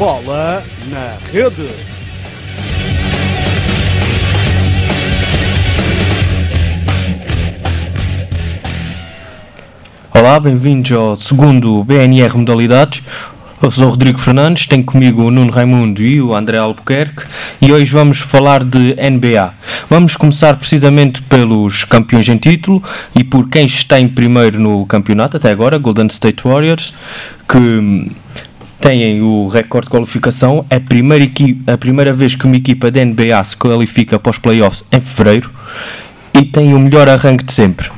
Bola na rede. Olá, bem-vindos ao segundo BNR Modalidades. Eu sou o Rodrigo Fernandes, tenho comigo o Nuno Raimundo e o André Albuquerque e hoje vamos falar de NBA. Vamos começar precisamente pelos campeões em título e por quem está em primeiro no campeonato até agora, Golden State Warriors, que têm o recorde de qualificação. É a primeira, a primeira vez que uma equipa da NBA se qualifica para os playoffs em fevereiro e tem o melhor arranque de sempre,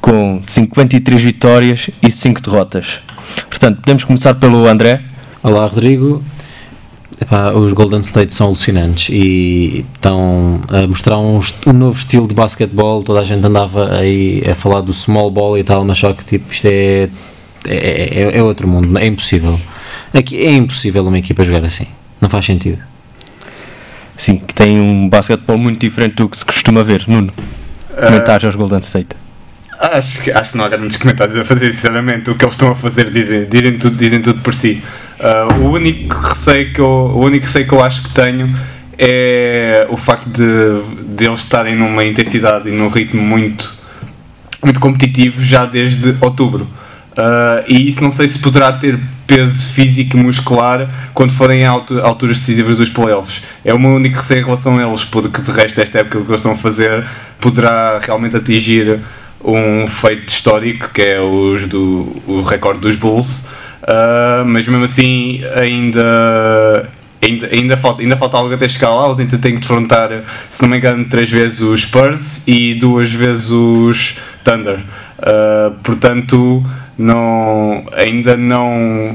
com 53 vitórias e 5 derrotas. Portanto, podemos começar pelo André. Olá, Rodrigo. Epá, os Golden State são alucinantes e estão a mostrar um, um, novo estilo de basquetebol. Toda a gente andava aí a falar do small ball e tal, mas só que tipo, isto é, é, é, é outro mundo, é impossível. Aqui é impossível uma equipa jogar assim, não faz sentido. Sim, que tem um basquetebol muito diferente do que se costuma ver. Nuno, comentários aos Golden State. Acho que, acho que não há grandes comentários a fazer, sinceramente. O que eles estão a fazer dizem, dizem, tudo, dizem tudo por si. Uh, o, único receio que eu, o único receio que eu acho que tenho é o facto de, de eles estarem numa intensidade e num ritmo muito, muito competitivo já desde outubro. Uh, e isso não sei se poderá ter peso físico e muscular quando forem a alturas decisivas dos playoffs. É o meu único receio em relação a eles, porque de resto, esta época que eles estão a fazer poderá realmente atingir um feito histórico que é os do, o recorde dos Bulls, uh, mas mesmo assim ainda. Ainda, ainda, falta, ainda falta algo até chegar lá, eles ainda têm que defrontar, se não me engano, três vezes os Spurs e duas vezes os Thunder. Uh, portanto, não, ainda não,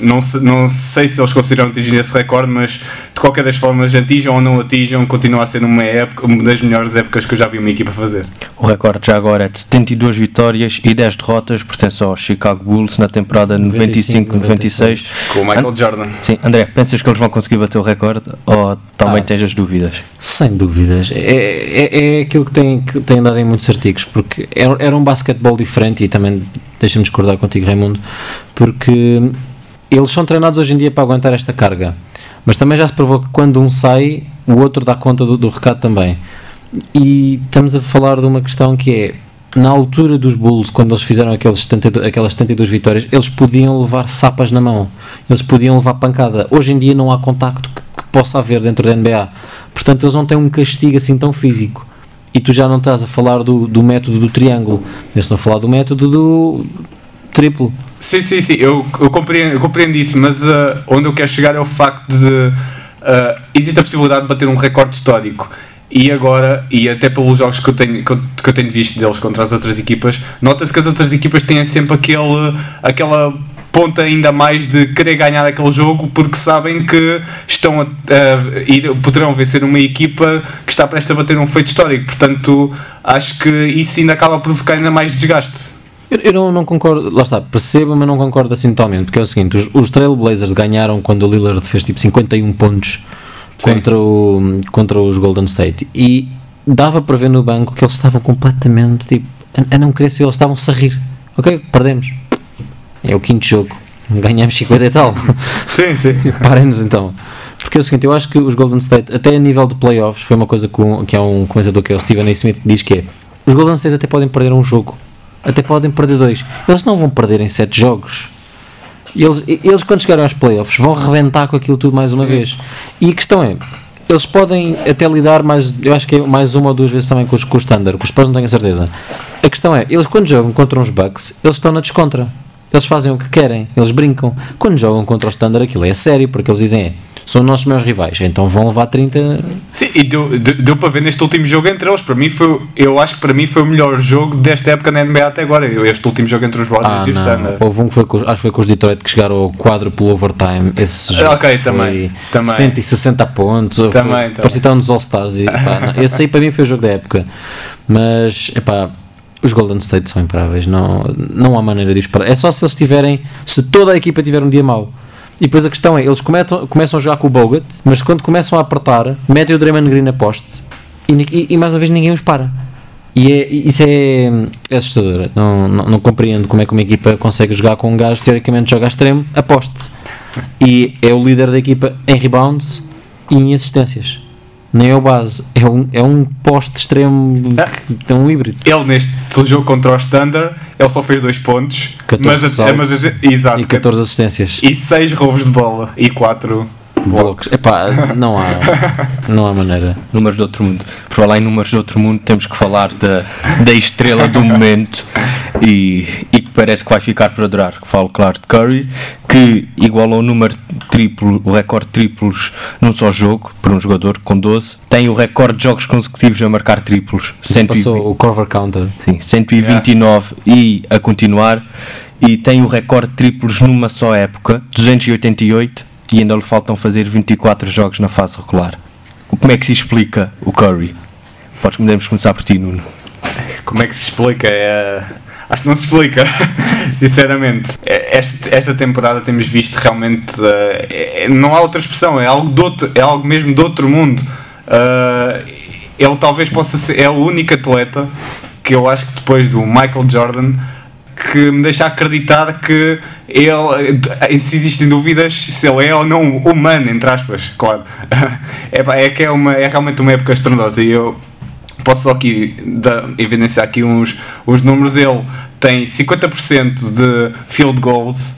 não, não sei se eles conseguiram atingir esse recorde, mas de qualquer das formas, atinjam ou não atinjam, continua a ser uma, época, uma das melhores épocas que eu já vi uma equipa fazer. O recorde já agora é de 72 vitórias e 10 derrotas, pertence ao Chicago Bulls na temporada 95-96. Com o Michael And Jordan. Sim, André, pensas que eles vão conseguir bater o recorde ou também ah, tens as dúvidas? Sem dúvidas. É, é, é aquilo que tem, que tem andado em muitos artigos, porque era, era um basquetebol diferente e também deixa-me discordar contigo, Raimundo, porque eles são treinados hoje em dia para aguentar esta carga. Mas também já se provou que quando um sai, o outro dá conta do, do recado também. E estamos a falar de uma questão que é na altura dos Bulls, quando eles fizeram aqueles 72, aquelas 72 vitórias, eles podiam levar sapas na mão, eles podiam levar pancada. Hoje em dia não há contacto que, que, possa haver dentro da NBA, portanto, eles não têm um castigo assim tão físico. E tu já não estás a falar do, do método do triângulo, estás a falar do método do triplo. Sim, sim, sim, eu, eu, compreendo, eu compreendo isso, mas uh, onde eu quero chegar é o facto de uh, existe a possibilidade de bater um recorde histórico. E agora, e até pelos jogos que eu tenho, que eu, que eu tenho visto deles contra as outras equipas, nota-se que as outras equipas têm sempre aquele, aquela ponta ainda mais de querer ganhar aquele jogo porque sabem que estão a, a ir, poderão vencer uma equipa que está prestes a bater um feito histórico. Portanto, acho que isso ainda acaba a provocar ainda mais desgaste. Eu, eu não, não, concordo, lá está, percebo, mas não concordo assim totalmente, porque é o seguinte: os, os Trailblazers ganharam quando o Lillard fez tipo 51 pontos contra, o, contra os Golden State e dava para ver no banco que eles estavam completamente tipo, a, a não querer ser, eles estavam-se a rir. Ok, perdemos. É o quinto jogo, ganhamos 50 e tal. Sim, sim. Parem-nos então. Porque é o seguinte, eu acho que os Golden State, até a nível de playoffs, foi uma coisa que, que há um comentador que é o Steven A. Smith diz que é os Golden State até podem perder um jogo até podem perder dois. Eles não vão perder em sete jogos. Eles, eles quando chegarem aos playoffs, vão reventar com aquilo tudo mais Sim. uma vez. E a questão é, eles podem até lidar mais, eu acho que é mais uma ou duas vezes também com os, com os standard, com os Spurs não tenho a certeza. A questão é, eles quando jogam contra uns Bucks, eles estão na descontra. Eles fazem o que querem, eles brincam. Quando jogam contra o standard, aquilo é sério, porque eles dizem, é, são nossos maiores rivais, então vão levar 30. Sim, e deu, deu, deu para ver neste último jogo entre eles. Para mim foi, eu acho que para mim foi o melhor jogo desta época na NBA até agora. Este último jogo entre os Warriors ah, e os Thunder. Houve um que foi com, acho que foi com os Detroit que chegaram ao quadro pelo overtime. Esse jogo ok, também, também. 160 pontos. Também, também. Parecia estar nos All-Stars. esse aí para mim foi o jogo da época. Mas, epá, os Golden State são imparáveis. Não, não há maneira de os parar. É só se eles tiverem, se toda a equipa tiver um dia mau. E depois a questão é, eles começam, começam a jogar com o Bogut, mas quando começam a apertar, metem o Draymond Green a poste e, e, e, mais uma vez ninguém os para. E é, isso é, é assustador. Não, não, não, compreendo como é que uma equipa consegue jogar com um gajo teoricamente joga a extremo a poste. e é o líder da equipa em rebounds e em assistências. Nem é o base, é um, é um poste extremo, é um híbrido. Ele neste jogo contra o Standard, ele só fez dois pontos, 14 mas, ressaltos mas exato, E 14 assistências. e 6 roubos de bola e 4 Blocos. Epá, não há, não há maneira. Números de outro mundo. Por falar em números de outro mundo, temos que falar da, da estrela do momento e, parece que vai ficar para durar. Falo, claro, de Curry, que igualou o número triplo, o recorde de triplos num só jogo, por um jogador com 12. Tem o recorde de jogos consecutivos a marcar triplos, 120, Passou o cover counter. sim, 129 e a continuar. E tem o recorde de triplos numa só época, 288, e ainda lhe faltam fazer 24 jogos na fase regular. Como é que se explica o Curry? Podes, podemos começar por ti, Nuno. Como é que se explica? É, acho que não se explica, sinceramente. É, Esta, esta temporada temos visto realmente. é- não há outra expressão, é algo, de outro, é algo mesmo de outro mundo. Eh, ele talvez possa ser. É o único atleta que eu acho que depois do Michael Jordan que me deixa acreditar que ele, eh, se existem dúvidas se ele é ou não humano, entre aspas, claro. É, é que é, uma, é realmente uma época estrondosa e eu posso só aqui da, evidenciar aqui uns, uns números. Ele tem 50% de field goals,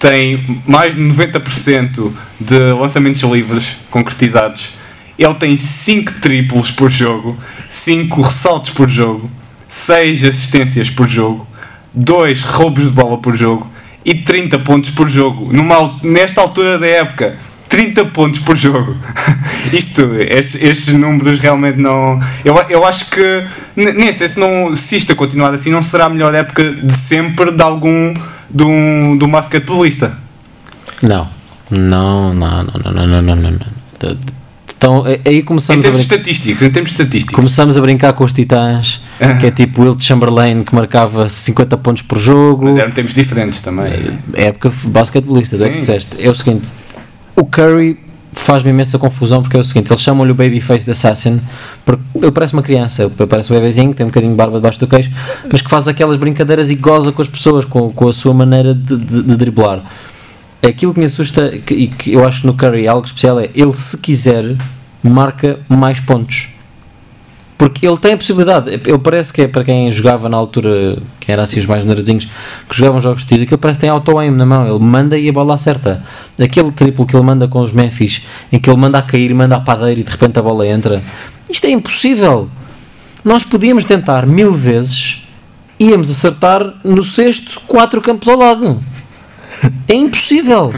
tem mais de 90% de lançamentos livres concretizados. Ele tem 5 triplos por jogo, 5 ressaltos por jogo, 6 assistências por jogo, 2 roubos de bola por jogo e 30 pontos por jogo. Numa, nesta altura da época, 30 pontos por jogo. Isto, estes, estes números realmente não. Eu, eu acho que. Nem sei se, não, se isto a continuar assim, não será a melhor época de sempre de algum. de um, de um basquetebolista. Não. Não, não, não, não, não, não, não, não. não. Então, é- aí Em começamos a, termos brincar, estatísticos, em termos estatísticos. começamos a brincar com os titãs, que é tipo Wilt Chamberlain que marcava 50 pontos por jogo. Mas eram tempos diferentes também. É época f- basquetebolista, é que disseste. É o seguinte: o Curry faz-me imensa confusão porque é o seguinte: eles chamam-lhe o Babyface Assassin porque ele parece uma criança, parece um bebezinho, tem um bocadinho de barba debaixo do queixo, mas que faz aquelas brincadeiras e goza com as pessoas, com, com a sua maneira de, de, de driblar. Aquilo que me assusta que- e que eu acho no Curry algo especial é ele, se quiser, marca mais pontos. Porque ele tem a possibilidade, ele parece que é para quem jogava na altura, quem era assim os mais nerdzinhos, que jogavam jogos de tiro, aquilo parece que tem auto-aim na mão, ele manda e a bola acerta. Aquele triplo que ele manda com os Memphis, em que ele manda a cair, manda a padeira e de repente a bola entra, isto é impossível. Nós podíamos tentar mil vezes, íamos acertar no sexto, quatro campos ao lado. É impossível.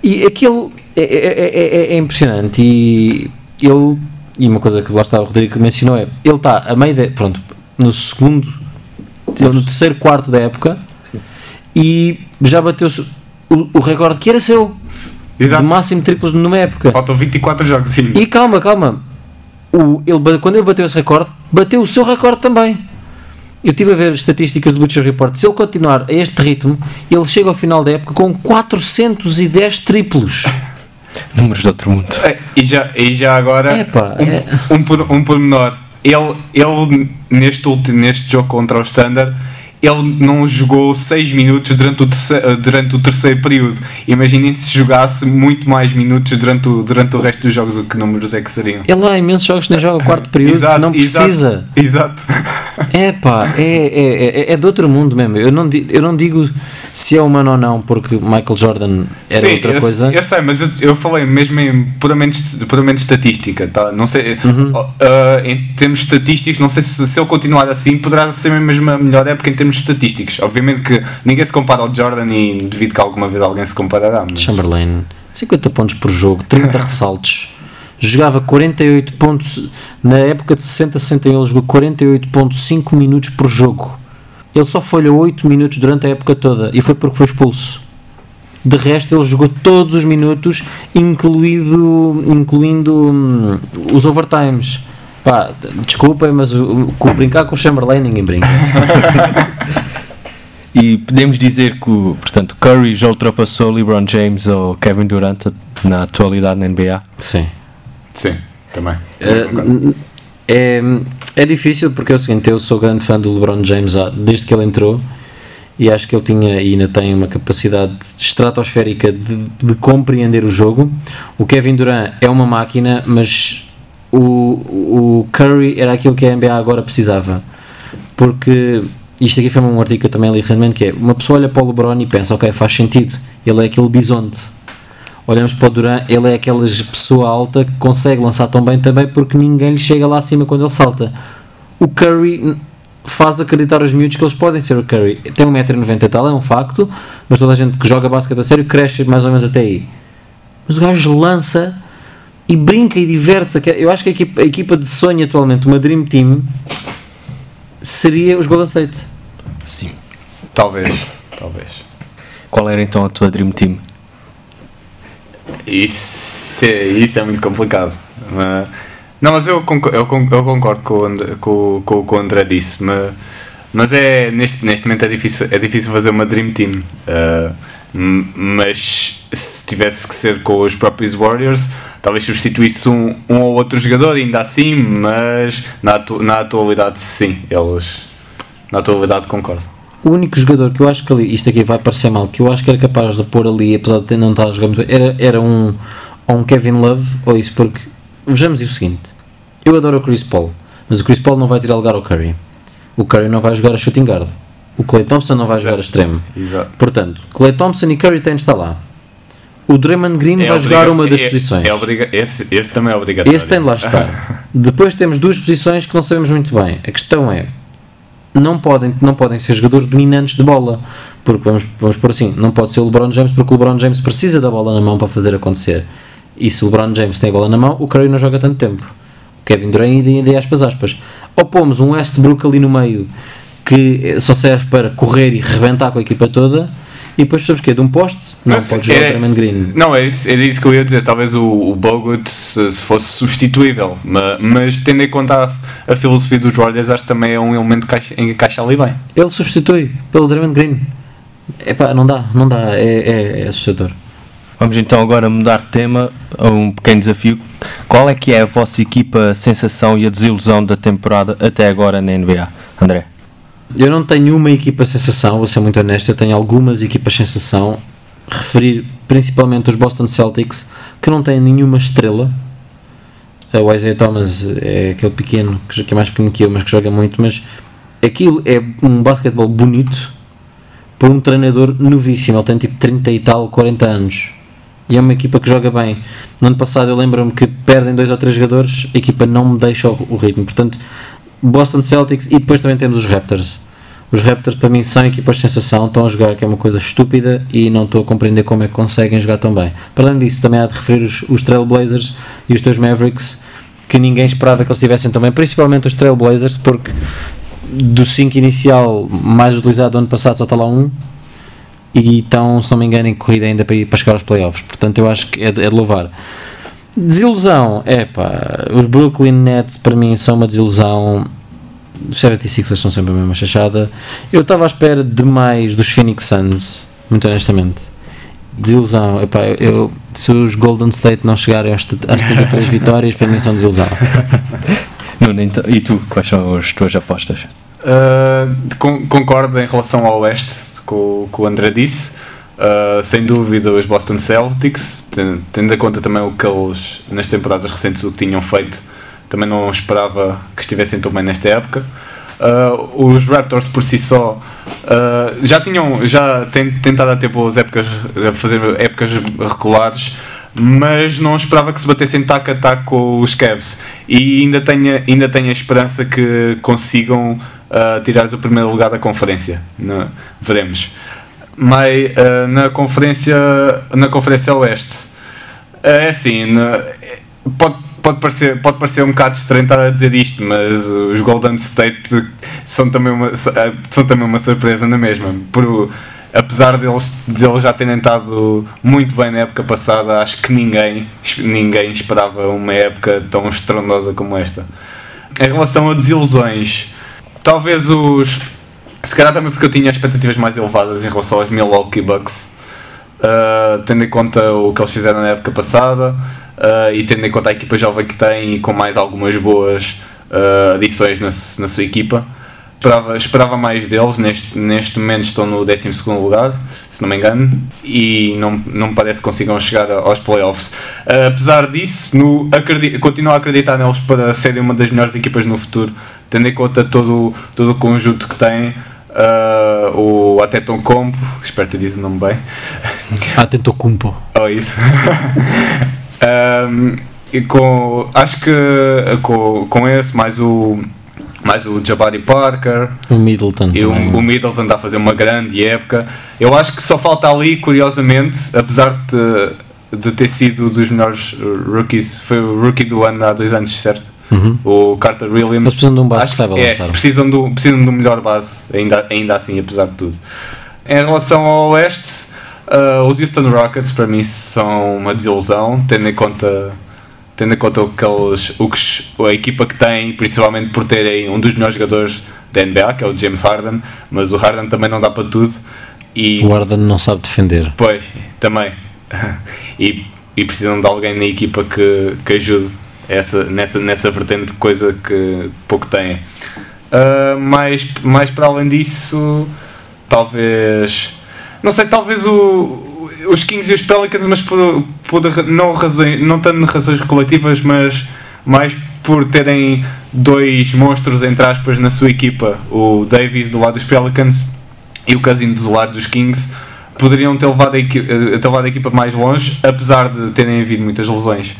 E aquilo é, é- é- é- é impressionante. E ele, e uma coisa que lá está o Rodrigo mencionou é: ele está a meio de, pronto, no segundo, no terceiro quarto da época e já bateu o, o recorde que era seu, Exato. de máximo triplos numa época. Faltam 24 jogos ainda. E calma, calma. O, ele, quando ele bateu esse recorde, bateu o seu recorde também. Eu estive a ver estatísticas do Butcher Report. Se ele continuar a este ritmo, ele chega ao final da época com 410 triplos. Números de outro mundo. É, E já, e já agora, um, é- um, por- um pormenor. Ele, ele neste, último, neste jogo contra o Standard, ele não jogou 6 minutos durante o, terceiro, durante o terceiro período. Imaginem se jogasse muito mais minutos durante o, durante o resto dos jogos, o que números é que seriam? Ele há imensos jogos que nem joga o quarto período, não precisa. Exato. É pá, é, é, é, é de outro mundo mesmo. Eu não, eu não digo se é humano ou não, porque Michael Jordan era Sim, outra eu, coisa. eu sei, mas eu, eu falei mesmo em puramente, puramente estatística, tá? Não sei, Uhum. ah, em termos estatísticos, não sei se, se ele continuar assim, poderá ser mesmo a melhor época em termos estatísticos. Obviamente que ninguém se compara ao Jordan e devido que alguma vez alguém se comparará. Mas... Chamberlain, 50 pontos por jogo, 30 ressaltos. Jogava 48 pontos na época de 60-61. Ele jogou 48,5 minutos por jogo. Ele só falhou 8 minutos durante a época toda e foi porque foi expulso. De resto, ele jogou todos os minutos, incluído, incluindo hum, os overtimes. Pá, desculpem, mas o, o- brincar com o Chamberlain ninguém brinca. E podemos dizer que, portanto, Curry já ultrapassou LeBron James ou Kevin Durant na atualidade na NBA. Sim. Sim, também. Uh, é, é difícil porque é o seguinte, eu sou grande fã do LeBron James desde que ele entrou e acho que ele tinha e ainda tem uma capacidade estratosférica de, de compreender o jogo. O Kevin Durant é uma máquina, mas o, o Curry era aquilo que a NBA agora precisava. Porque isto aqui foi um artigo que eu também li recentemente que é uma pessoa olha para o LeBron e pensa, ok, faz sentido, ele é aquele bisonte. Olhamos para o Durant, ele é aquela pessoa alta que consegue lançar tão bem também porque ninguém lhe chega lá acima quando ele salta. O Curry faz acreditar aos miúdos que eles podem ser o Curry. Tem 1,90m e tal, é um facto, mas toda a gente que joga basquete a sério cresce mais ou menos até aí. Mas o gajo lança e brinca e diverte-se. Eu acho que a equipa, a equipa de sonho atualmente, uma Dream Team, seria os Golden State. Sim. Talvez, talvez. Qual era então a tua Dream Team? Isso é, isso é muito complicado. Mas, não, mas eu concordo, eu concordo, com, o André, com, com, com o André disse, mas, mas é, neste, neste momento é difícil, é difícil fazer uma Dream Team. Uh, mas se tivesse que ser com os próprios Warriors, talvez substituísse um, um ou outro jogador, ainda assim, mas na, atu na atualidade, sim, eles na atualidade concordo. O único jogador que eu acho que ali, isto aqui vai parecer mal, que eu acho que era capaz de pôr ali, apesar de não estar a jogar muito bem, era, era um, um Kevin Love, ou isso, porque vejamos o seguinte: eu adoro o Chris Paul, mas o Chris Paul não vai tirar lugar ao Curry. O Curry não vai jogar a shooting guard. O Clay Thompson não vai jogar a extremo. Exato. Portanto, Clay Thompson e Curry têm de estar lá. O Draymond Green É vai jogar uma das é- posições. É obriga esse, esse também é obrigatório. Esse tem de lá estar. Depois temos duas posições que não sabemos muito bem. A questão é, não podem, não podem ser jogadores dominantes de bola. Porque vamos, vamos por assim, não pode ser o LeBron James, porque o LeBron James precisa da bola na mão para fazer acontecer. E se o LeBron James tem a bola na mão, o Curry não joga tanto tempo. O Kevin Durant ainda, ainda aspas aspas. Ou pomos um Westbrook ali no meio que só serve para correr e rebentar com a equipa toda. E depois precisamos que De um poste? Não, Mas pode jogar é- o Draymond Green. Não, era isso, era isso que eu ia dizer. Talvez o, o Bogut se, se fosse substituível, mas, mas tendo em conta a, a filosofia dos Warriors, acho que também é um elemento que encaixa, encaixa ali bem. Ele substitui pelo Draymond Green. Epá, não dá, não dá, é, é, é assustador. Vamos então agora mudar de tema a um pequeno desafio. Qual é que é a vossa equipa sensação e a desilusão da temporada até agora na NBA? André? Eu não tenho uma equipa sensação, vou ser muito honesto, eu tenho algumas equipas sensação, referir principalmente os Boston Celtics, que não têm nenhuma estrela. O Isaiah Thomas é aquele pequeno, que é mais pequeno que eu, mas que joga muito, mas aquilo é um basquetebol bonito por um treinador novíssimo, ele tem tipo 30 e tal, 40 anos. E é uma equipa que joga bem. No ano passado eu lembro-me que perdem dois ou três jogadores, a equipa não me deixa o ritmo. Portanto, Boston Celtics e depois também temos os Raptors. Os Raptors para mim são equipas de sensação, estão a jogar que é uma coisa estúpida e não estou a compreender como é que conseguem jogar tão bem. Para além disso, também há de referir os, os Trailblazers e os teus Mavericks, que ninguém esperava que eles estivessem tão bem, principalmente os Trailblazers, porque do 5 inicial mais utilizado do ano passado só está lá um e estão, se não me engano, em corrida ainda para ir para chegar aos playoffs. Portanto, eu acho que é de, é de louvar. Desilusão, é pá, os Brooklyn Nets para mim são uma desilusão. Os 76ers são sempre a mesma chachada. Eu estava à espera demais dos Phoenix Suns, muito honestamente. Desilusão, epá, eu, eu- se os Golden State não chegarem às, às 33 vitórias, para mim são desilusão. Nuno, então, e tu, quais são as tuas apostas? Uh, con- concordo em relação ao Oeste com, que o André disse. Uh, sem dúvida, os Boston Celtics, ten- tendo em conta também o que eles, nas temporadas recentes, o que tinham feito, também não esperava que estivessem tão bem nesta época. Uh, os Raptors por si só uh, já tinham já tentado ter boas épocas fazer épocas regulares mas não esperava que se batessem taco a taco com os Cavs. E ainda tenho, ainda tenho a esperança que consigam uh, tirar o primeiro lugar da conferência. Não- veremos mas uh, na conferência na conferência oeste é assim na- pode Pode parecer, pode parecer um bocado estranho estar a dizer isto, mas os Golden State são também uma, são também uma surpresa na mesma. Por, apesar deles, deles já terem estado muito bem na época passada, acho que ninguém, ninguém esperava uma época tão estrondosa como esta. Em relação a desilusões, talvez os. Se calhar também porque eu tinha expectativas mais elevadas em relação aos Milwaukee Bucks, uh, tendo em conta o que eles fizeram na época passada uh, e tendo em conta a equipa jovem que tem e com mais algumas boas uh, adições na, na sua equipa. esperava, esperava mais deles. Neste, neste momento estão no 12 lugar, se não me engano, e não, não me parece que consigam chegar aos playoffs. Apesar disso, no, acredito, continuo a acreditar neles para serem uma das melhores equipas no futuro, tendo em conta todo, todo o conjunto que têm. Uh, o Ateton Compo, espero ter dito o nome bem. Ateton Compo. Oh, isso. um, e com, acho que com, com esse, mais o, mais o Jabari Parker, o Middleton, e o, o, Middleton está a fazer uma grande época. Eu acho que só falta ali, curiosamente, apesar de, de ter sido dos melhores rookies, foi o rookie do ano há dois anos, certo? Uhum. O Carter Williams. Mas precisam de um base que saiba é, precisam, do, precisam de um melhor base, ainda, ainda assim, apesar de tudo. Em relação ao Oeste, uh, os Houston Rockets para mim são uma desilusão, tendo em conta tendo em conta o que, eles, o que a equipa que tem, principalmente por terem um dos melhores jogadores da NBA, que é o James Harden, mas o Harden também não dá para tudo. E, o Harden não sabe defender. Pois, também. e, e precisam de alguém na equipa que, que ajude essa, nessa, nessa vertente de coisa que pouco têm. Uh, mais, mais para além disso, talvez. Não sei, talvez o, os Kings e os Pelicans, mas por, por não, razões, não tanto razões coletivas, mas mais por terem dois monstros, entre aspas, na sua equipa, o Davis do lado dos Pelicans e o Cousins do lado dos Kings, poderiam ter levado a, equipa, ter levado a equipa mais longe, apesar de terem havido muitas lesões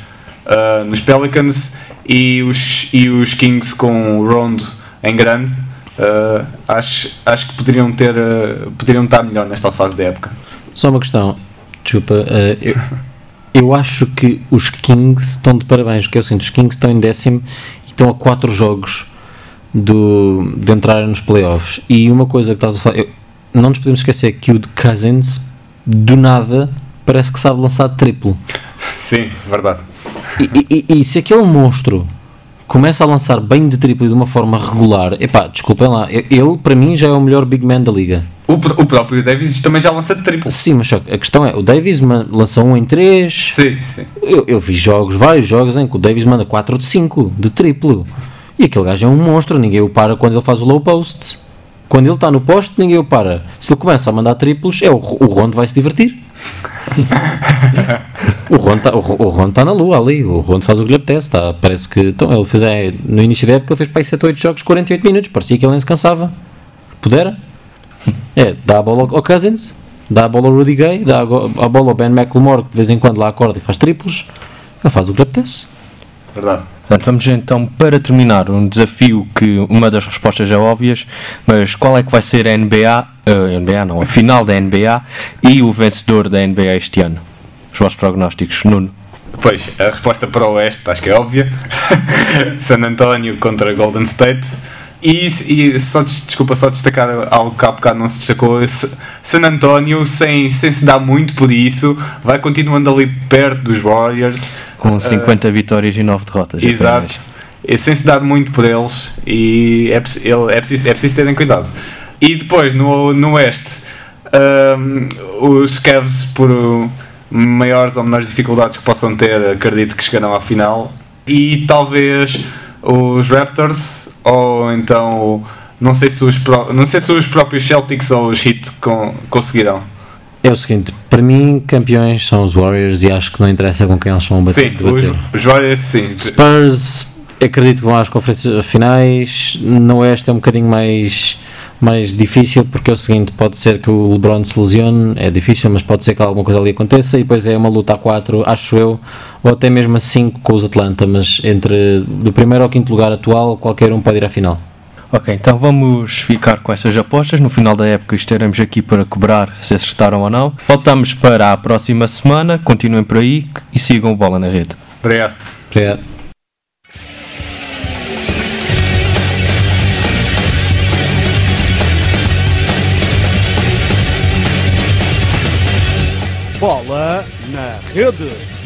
uh, nos Pelicans e os, e os Kings com o Rondo em grande. Uh, acho, acho que poderiam, ter, uh, poderiam estar melhor nesta fase da época. Só uma questão, desculpa, uh, eu, eu, acho que os Kings estão de parabéns, porque eu sinto, os Kings estão em décimo e estão a 4 jogos do, de entrar nos playoffs. E uma coisa que estás a falar, eu, não nos podemos esquecer que o Cousins, do nada, parece que sabe lançar triplo. Sim, verdade. E, e, e se aquele monstro começa a lançar bem de triplo de uma forma regular, epá, desculpem lá, ele para mim já é o melhor big man da liga. O, o próprio Davis também já lança de triplo. Sim, mas só a questão é, o Davis lança um em 3. Sim, sim. Eu, eu vi jogos, vários jogos em que o Davis manda 4 de 5 de triplo. E aquele gajo é um monstro, ninguém o para quando ele faz o low post. Quando ele está no poste, ninguém o para. Se ele começa a mandar triplos, é o, o Rondo vai se divertir. O Rondo está o, o tá na lua ali. O Rondo faz o que lhe apetece. Tá, parece que. Então, ele fez. É, no início da época, ele fez para aí 7 ou 8 jogos, 48 minutos. Parecia que ele nem se cansava. Pudera? É, dá a bola ao Cousins, dá a bola ao Rudy Gay, dá a bola ao Ben McLemore, que de vez em quando lá acorda e faz triplos. Ele faz o que lhe apetece. Verdade. Portanto, vamos então para terminar um desafio que uma das respostas é óbvias, mas qual é que vai ser a NBA, uh, eh, NBA não, a final da NBA e o vencedor da NBA este ano? Os vossos prognósticos, Nuno? Pois, a resposta para o Oeste acho que é óbvia. San António contra Golden State. E, e só, desculpa, só destacar algo que há bocado não se destacou: San António, sem, sem se dar muito por isso, vai continuando ali perto dos Warriors. Com 50 uh, vitórias e 9 derrotas. Exato. E sem se dar muito por eles, e é, é, preciso, é preciso terem cuidado. E depois, no, no Oeste, um, os Cavs, por maiores ou menores dificuldades que possam ter, acredito que chegarão à final. E talvez os Raptors ou então não sei se os, não sei se os próprios Celtics ou os Heat con, conseguirão. É o seguinte, para mim campeões são os Warriors e acho que não interessa com quem eles vão bater. Sim, os, os, Warriors sim. Spurs acredito que vão às conferências finais, no Oeste é um bocadinho mais mais difícil porque é o seguinte, pode ser que o LeBron se lesione, é difícil, mas pode ser que alguma coisa ali aconteça e depois é uma luta a 4, acho eu, ou até mesmo a 5 com os Atlanta, mas entre do primeiro ao quinto lugar atual, qualquer um pode ir à final. Ok, então vamos ficar com essas apostas. No final da época estaremos aqui para cobrar se acertaram ou não. Voltamos para a próxima semana. Continuem por aí e sigam o Bola na Rede. Obrigado. Obrigado. Bola na Rede.